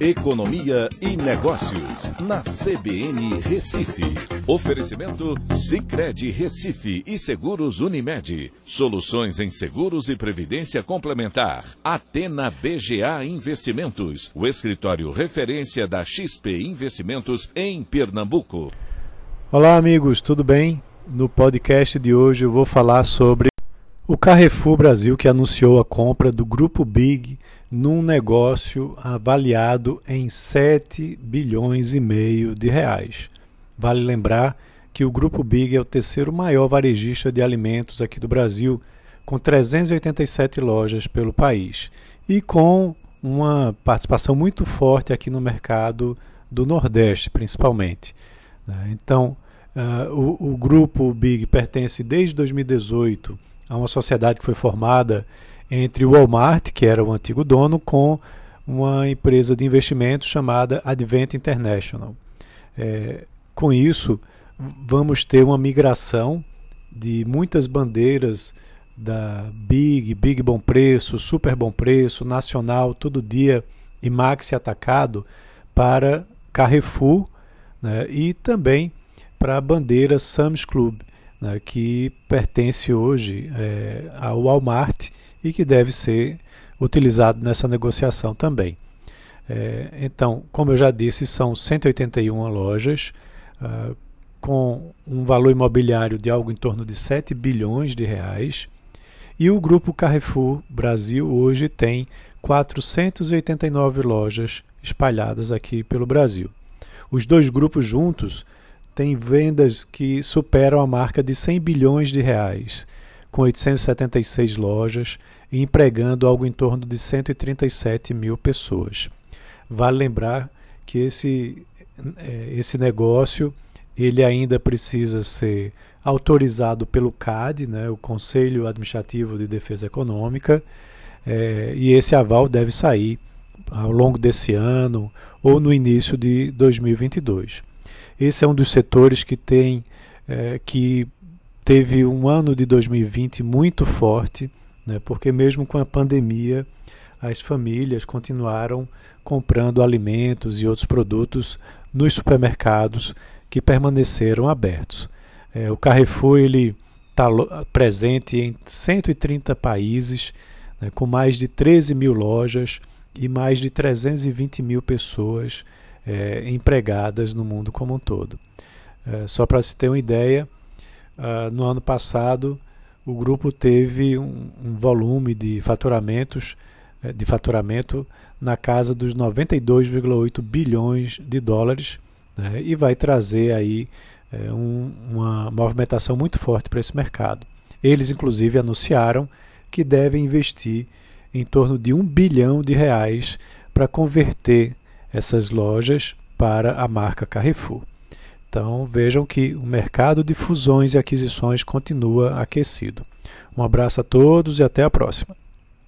Economia e Negócios, na CBN Recife. Oferecimento Cicred Recife e Seguros Unimed. Soluções em seguros e previdência complementar. Atena BGA Investimentos, o escritório referência da XP Investimentos em Pernambuco. Olá, amigos, tudo bem? No podcast de hoje eu vou falar sobre o Carrefour Brasil que anunciou a compra do Grupo Big num negócio avaliado em 7 bilhões e meio de reais. Vale lembrar que o Grupo Big é o terceiro maior varejista de alimentos aqui do Brasil, com 387 lojas pelo país e com uma participação muito forte aqui no mercado do Nordeste, principalmente. Né? Então, uh, o, o Grupo Big pertence desde 2018 a uma sociedade que foi formada entre o Walmart, que era o antigo dono, com uma empresa de investimentos chamada Advent International. É, com isso, vamos ter uma migração de muitas bandeiras da Big, Big Bom Preço, Super Bom Preço, Nacional, Todo Dia e Maxi Atacado para Carrefour né, e também para a bandeira Sam's Club, né, que pertence hoje é, ao Walmart e que deve ser utilizado nessa negociação também. É, então, como eu já disse, são 181 lojas, uh, com um valor imobiliário de algo em torno de 7 bilhões de reais. E o grupo Carrefour Brasil hoje tem 489 lojas espalhadas aqui pelo Brasil. Os dois grupos juntos têm vendas que superam a marca de 100 bilhões de reais com 876 lojas e empregando algo em torno de 137 mil pessoas. Vale lembrar que esse, é, esse negócio ele ainda precisa ser autorizado pelo CAD, né, o Conselho Administrativo de Defesa Econômica, é, e esse aval deve sair ao longo desse ano ou no início de 2022. Esse é um dos setores que tem é, que teve um ano de 2020 muito forte, né, porque mesmo com a pandemia, as famílias continuaram comprando alimentos e outros produtos nos supermercados que permaneceram abertos. É, o Carrefour ele está presente em 130 países, né, com mais de 13 mil lojas e mais de 320 mil pessoas é, empregadas no mundo como um todo. É, só para se ter uma ideia, Uh, no ano passado, o grupo teve um, um volume de faturamentos eh, de faturamento na casa dos 92,8 bilhões de dólares né, e vai trazer aí é, um, uma movimentação muito forte para esse mercado. Eles, inclusive, anunciaram que devem investir em torno de um bilhão de reais para converter essas lojas para a marca Carrefour. Então vejam que o mercado de fusões e aquisições continua aquecido. Um abraço a todos e até a próxima.